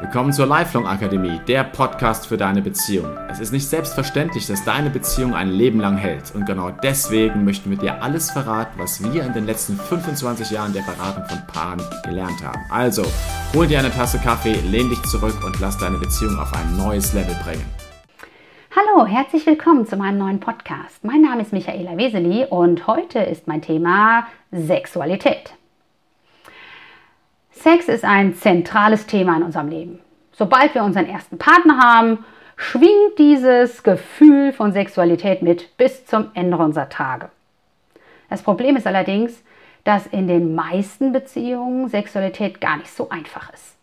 Willkommen zur Lifelong Akademie, der Podcast für deine Beziehung. Es ist nicht selbstverständlich, dass deine Beziehung ein Leben lang hält. Und genau deswegen möchten wir dir alles verraten, was wir in den letzten 25 Jahren der Beratung von Paaren gelernt haben. Also, hol dir eine Tasse Kaffee, lehn dich zurück und lass deine Beziehung auf ein neues Level bringen. Hallo, herzlich willkommen zu meinem neuen Podcast. Mein Name ist Michaela Weseli und heute ist mein Thema Sexualität. Sex ist ein zentrales Thema in unserem Leben. Sobald wir unseren ersten Partner haben, schwingt dieses Gefühl von Sexualität mit bis zum Ende unserer Tage. Das Problem ist allerdings, dass in den meisten Beziehungen Sexualität gar nicht so einfach ist.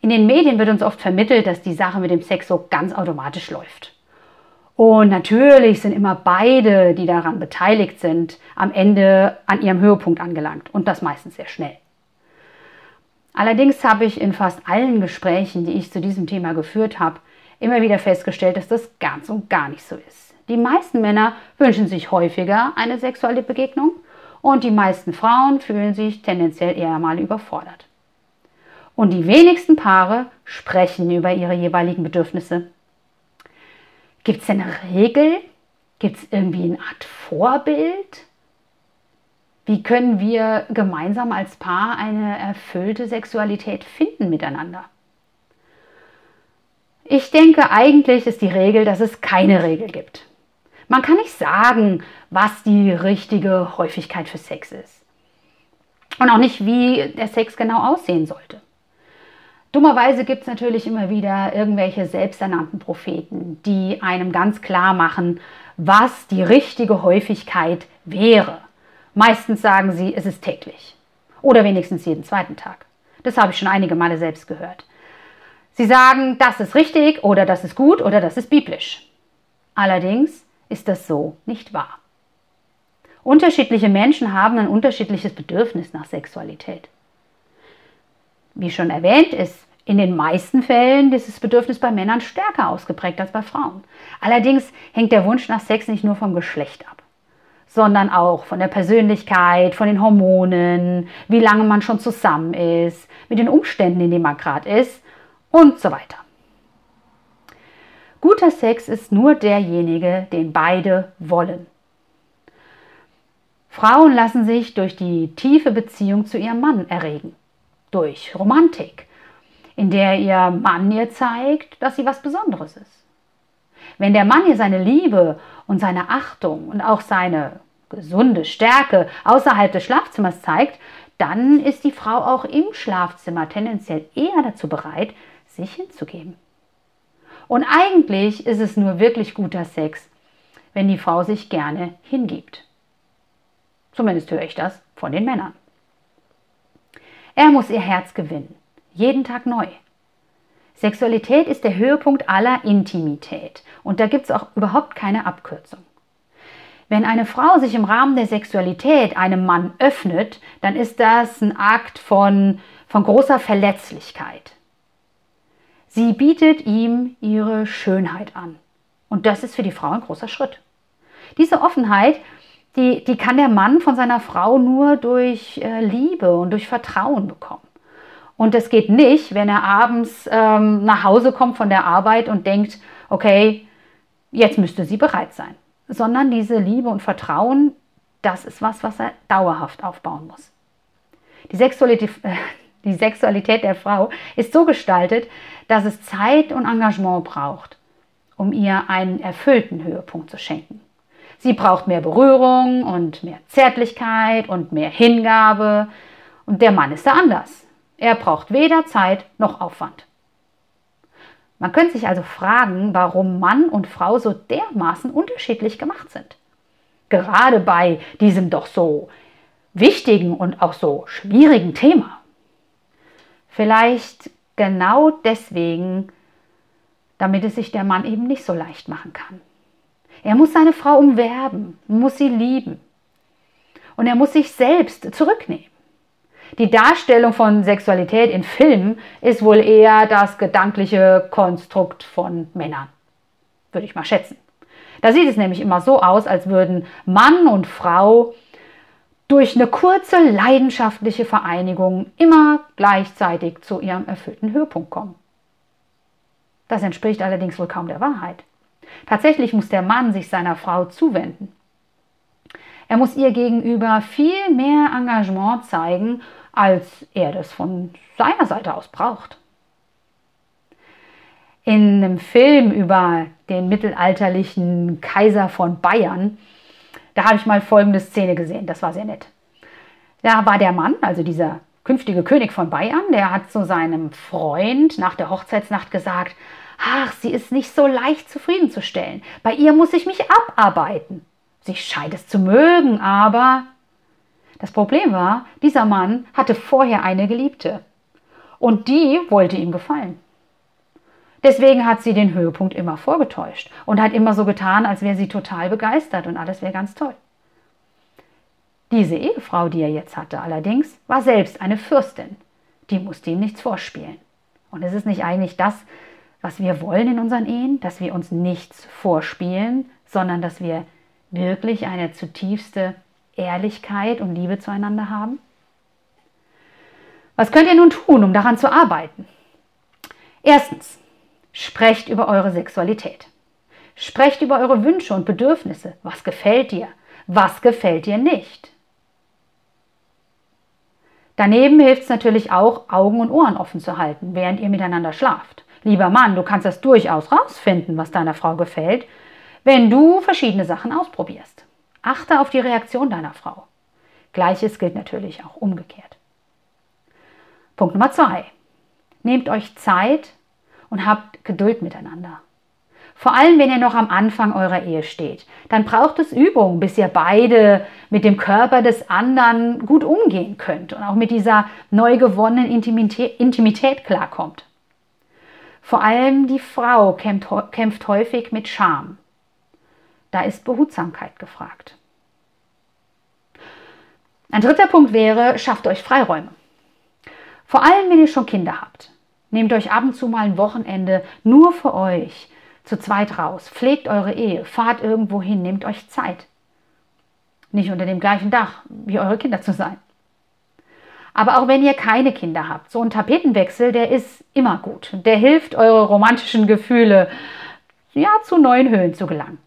In den Medien wird uns oft vermittelt, dass die Sache mit dem Sex so ganz automatisch läuft. Und natürlich sind immer beide, die daran beteiligt sind, am Ende an ihrem Höhepunkt angelangt und das meistens sehr schnell. Allerdings habe ich in fast allen Gesprächen, die ich zu diesem Thema geführt habe, immer wieder festgestellt, dass das ganz und gar nicht so ist. Die meisten Männer wünschen sich häufiger eine sexuelle Begegnung und die meisten Frauen fühlen sich tendenziell eher mal überfordert. Und die wenigsten Paare sprechen über ihre jeweiligen Bedürfnisse. Gibt es denn eine Regel? Gibt es irgendwie eine Art Vorbild? Wie können wir gemeinsam als Paar eine erfüllte Sexualität finden miteinander? Ich denke, eigentlich ist die Regel, dass es keine Regel gibt. Man kann nicht sagen, was die richtige Häufigkeit für Sex ist. Und auch nicht, wie der Sex genau aussehen sollte. Dummerweise gibt es natürlich immer wieder irgendwelche selbsternannten Propheten, die einem ganz klar machen, was die richtige Häufigkeit wäre. Meistens sagen sie, es ist täglich. Oder wenigstens jeden zweiten Tag. Das habe ich schon einige Male selbst gehört. Sie sagen, das ist richtig oder das ist gut oder das ist biblisch. Allerdings ist das so nicht wahr. Unterschiedliche Menschen haben ein unterschiedliches Bedürfnis nach Sexualität. Wie schon erwähnt, ist in den meisten Fällen dieses Bedürfnis bei Männern stärker ausgeprägt als bei Frauen. Allerdings hängt der Wunsch nach Sex nicht nur vom Geschlecht ab sondern auch von der Persönlichkeit, von den Hormonen, wie lange man schon zusammen ist, mit den Umständen, in denen man gerade ist und so weiter. Guter Sex ist nur derjenige, den beide wollen. Frauen lassen sich durch die tiefe Beziehung zu ihrem Mann erregen, durch Romantik, in der ihr Mann ihr zeigt, dass sie was Besonderes ist. Wenn der Mann ihr seine Liebe und seine Achtung und auch seine gesunde Stärke außerhalb des Schlafzimmers zeigt, dann ist die Frau auch im Schlafzimmer tendenziell eher dazu bereit, sich hinzugeben. Und eigentlich ist es nur wirklich guter Sex, wenn die Frau sich gerne hingibt. Zumindest höre ich das von den Männern. Er muss ihr Herz gewinnen, jeden Tag neu. Sexualität ist der Höhepunkt aller Intimität und da gibt es auch überhaupt keine Abkürzung. Wenn eine Frau sich im Rahmen der Sexualität einem Mann öffnet, dann ist das ein Akt von, von großer Verletzlichkeit. Sie bietet ihm ihre Schönheit an. Und das ist für die Frau ein großer Schritt. Diese Offenheit, die, die kann der Mann von seiner Frau nur durch äh, Liebe und durch Vertrauen bekommen. Und das geht nicht, wenn er abends ähm, nach Hause kommt von der Arbeit und denkt, okay, jetzt müsste sie bereit sein sondern diese Liebe und Vertrauen, das ist was, was er dauerhaft aufbauen muss. Die Sexualität, äh, die Sexualität der Frau ist so gestaltet, dass es Zeit und Engagement braucht, um ihr einen erfüllten Höhepunkt zu schenken. Sie braucht mehr Berührung und mehr Zärtlichkeit und mehr Hingabe. Und der Mann ist da anders. Er braucht weder Zeit noch Aufwand. Man könnte sich also fragen, warum Mann und Frau so dermaßen unterschiedlich gemacht sind. Gerade bei diesem doch so wichtigen und auch so schwierigen Thema. Vielleicht genau deswegen, damit es sich der Mann eben nicht so leicht machen kann. Er muss seine Frau umwerben, muss sie lieben. Und er muss sich selbst zurücknehmen. Die Darstellung von Sexualität in Filmen ist wohl eher das gedankliche Konstrukt von Männern, würde ich mal schätzen. Da sieht es nämlich immer so aus, als würden Mann und Frau durch eine kurze leidenschaftliche Vereinigung immer gleichzeitig zu ihrem erfüllten Höhepunkt kommen. Das entspricht allerdings wohl kaum der Wahrheit. Tatsächlich muss der Mann sich seiner Frau zuwenden. Er muss ihr gegenüber viel mehr Engagement zeigen, als er das von seiner Seite aus braucht. In einem Film über den mittelalterlichen Kaiser von Bayern, da habe ich mal folgende Szene gesehen, das war sehr nett. Da war der Mann, also dieser künftige König von Bayern, der hat zu seinem Freund nach der Hochzeitsnacht gesagt, ach, sie ist nicht so leicht zufriedenzustellen, bei ihr muss ich mich abarbeiten. Sie scheint es zu mögen, aber das Problem war, dieser Mann hatte vorher eine Geliebte und die wollte ihm gefallen. Deswegen hat sie den Höhepunkt immer vorgetäuscht und hat immer so getan, als wäre sie total begeistert und alles wäre ganz toll. Diese Ehefrau, die er jetzt hatte, allerdings, war selbst eine Fürstin. Die musste ihm nichts vorspielen. Und es ist nicht eigentlich das, was wir wollen in unseren Ehen, dass wir uns nichts vorspielen, sondern dass wir wirklich eine zutiefste Ehrlichkeit und Liebe zueinander haben? Was könnt ihr nun tun, um daran zu arbeiten? Erstens, sprecht über eure Sexualität. Sprecht über eure Wünsche und Bedürfnisse. Was gefällt dir? Was gefällt dir nicht? Daneben hilft es natürlich auch, Augen und Ohren offen zu halten, während ihr miteinander schlaft. Lieber Mann, du kannst das durchaus rausfinden, was deiner Frau gefällt, wenn du verschiedene Sachen ausprobierst. Achte auf die Reaktion deiner Frau. Gleiches gilt natürlich auch umgekehrt. Punkt Nummer zwei. Nehmt euch Zeit und habt Geduld miteinander. Vor allem, wenn ihr noch am Anfang eurer Ehe steht. Dann braucht es Übung, bis ihr beide mit dem Körper des anderen gut umgehen könnt und auch mit dieser neu gewonnenen Intimität, Intimität klarkommt. Vor allem die Frau kämpft, kämpft häufig mit Scham. Da ist Behutsamkeit gefragt. Ein dritter Punkt wäre, schafft euch Freiräume. Vor allem, wenn ihr schon Kinder habt. Nehmt euch ab und zu mal ein Wochenende nur für euch zu zweit raus. Pflegt eure Ehe, fahrt irgendwo hin, nehmt euch Zeit. Nicht unter dem gleichen Dach wie eure Kinder zu sein. Aber auch wenn ihr keine Kinder habt, so ein Tapetenwechsel, der ist immer gut. Der hilft, eure romantischen Gefühle ja, zu neuen Höhen zu gelangen.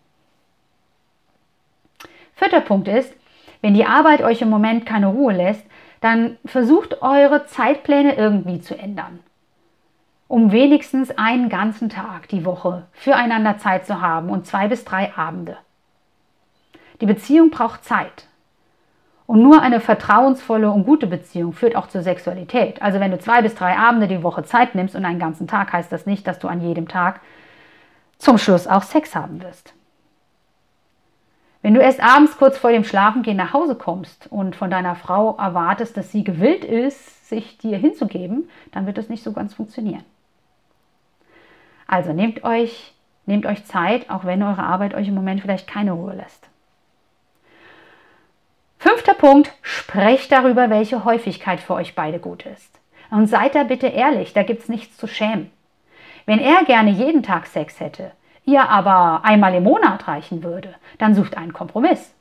Vierter Punkt ist, wenn die Arbeit euch im Moment keine Ruhe lässt, dann versucht eure Zeitpläne irgendwie zu ändern. Um wenigstens einen ganzen Tag die Woche füreinander Zeit zu haben und zwei bis drei Abende. Die Beziehung braucht Zeit. Und nur eine vertrauensvolle und gute Beziehung führt auch zur Sexualität. Also wenn du zwei bis drei Abende die Woche Zeit nimmst und einen ganzen Tag, heißt das nicht, dass du an jedem Tag zum Schluss auch Sex haben wirst. Wenn du erst abends kurz vor dem Schlafengehen nach Hause kommst und von deiner Frau erwartest, dass sie gewillt ist, sich dir hinzugeben, dann wird das nicht so ganz funktionieren. Also nehmt euch, nehmt euch Zeit, auch wenn eure Arbeit euch im Moment vielleicht keine Ruhe lässt. Fünfter Punkt, sprecht darüber, welche Häufigkeit für euch beide gut ist. Und seid da bitte ehrlich, da gibt es nichts zu schämen. Wenn er gerne jeden Tag Sex hätte, ihr aber einmal im Monat reichen würde, dann sucht einen Kompromiss.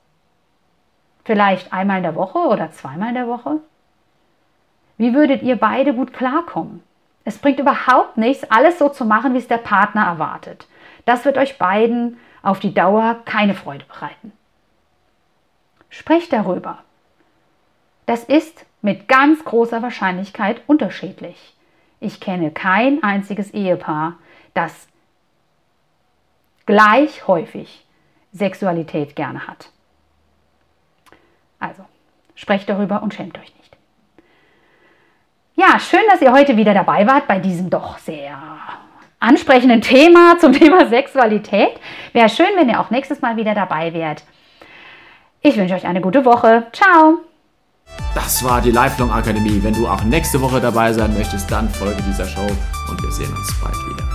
Vielleicht einmal in der Woche oder zweimal in der Woche? Wie würdet ihr beide gut klarkommen? Es bringt überhaupt nichts, alles so zu machen, wie es der Partner erwartet. Das wird euch beiden auf die Dauer keine Freude bereiten. Sprecht darüber. Das ist mit ganz großer Wahrscheinlichkeit unterschiedlich. Ich kenne kein einziges Ehepaar, das gleich häufig Sexualität gerne hat. Also, sprecht darüber und schämt euch nicht. Ja, schön, dass ihr heute wieder dabei wart bei diesem doch sehr ansprechenden Thema zum Thema Sexualität. Wäre schön, wenn ihr auch nächstes Mal wieder dabei wärt. Ich wünsche euch eine gute Woche. Ciao! Das war die Lifelong Akademie. Wenn du auch nächste Woche dabei sein möchtest, dann folge dieser Show und wir sehen uns bald wieder.